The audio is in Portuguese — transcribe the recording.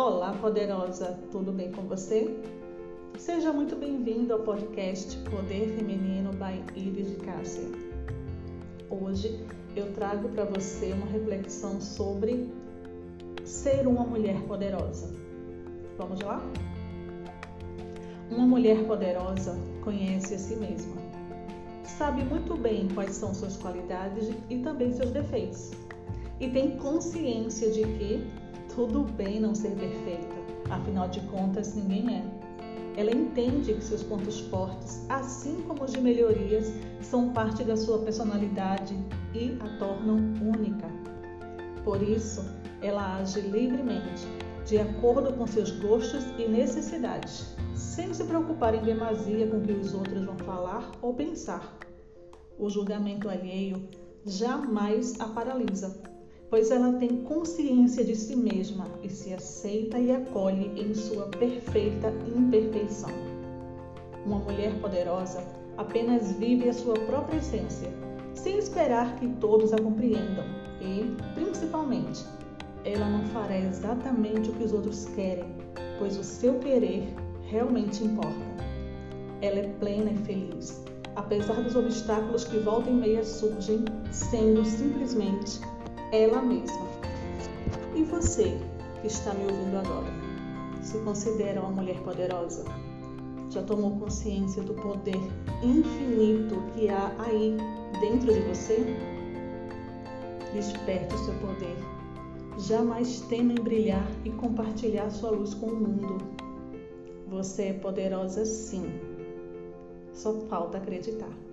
Olá, poderosa, tudo bem com você? Seja muito bem-vindo ao podcast Poder Feminino by Iris de Cássia. Hoje eu trago para você uma reflexão sobre ser uma mulher poderosa. Vamos lá? Uma mulher poderosa conhece a si mesma. Sabe muito bem quais são suas qualidades e também seus defeitos. E tem consciência de que tudo bem não ser perfeita, afinal de contas, ninguém é. Ela entende que seus pontos fortes, assim como os de melhorias, são parte da sua personalidade e a tornam única. Por isso, ela age livremente, de acordo com seus gostos e necessidades, sem se preocupar em demasia com o que os outros vão falar ou pensar. O julgamento alheio jamais a paralisa pois ela tem consciência de si mesma e se aceita e acolhe em sua perfeita imperfeição. Uma mulher poderosa apenas vive a sua própria essência, sem esperar que todos a compreendam e, principalmente, ela não fará exatamente o que os outros querem, pois o seu querer realmente importa. Ela é plena e feliz, apesar dos obstáculos que volta e meia surgem, sendo simplesmente ela mesma. E você que está me ouvindo agora, se considera uma mulher poderosa? Já tomou consciência do poder infinito que há aí dentro de você? Desperte o seu poder. Jamais tema em brilhar e compartilhar sua luz com o mundo. Você é poderosa sim. Só falta acreditar.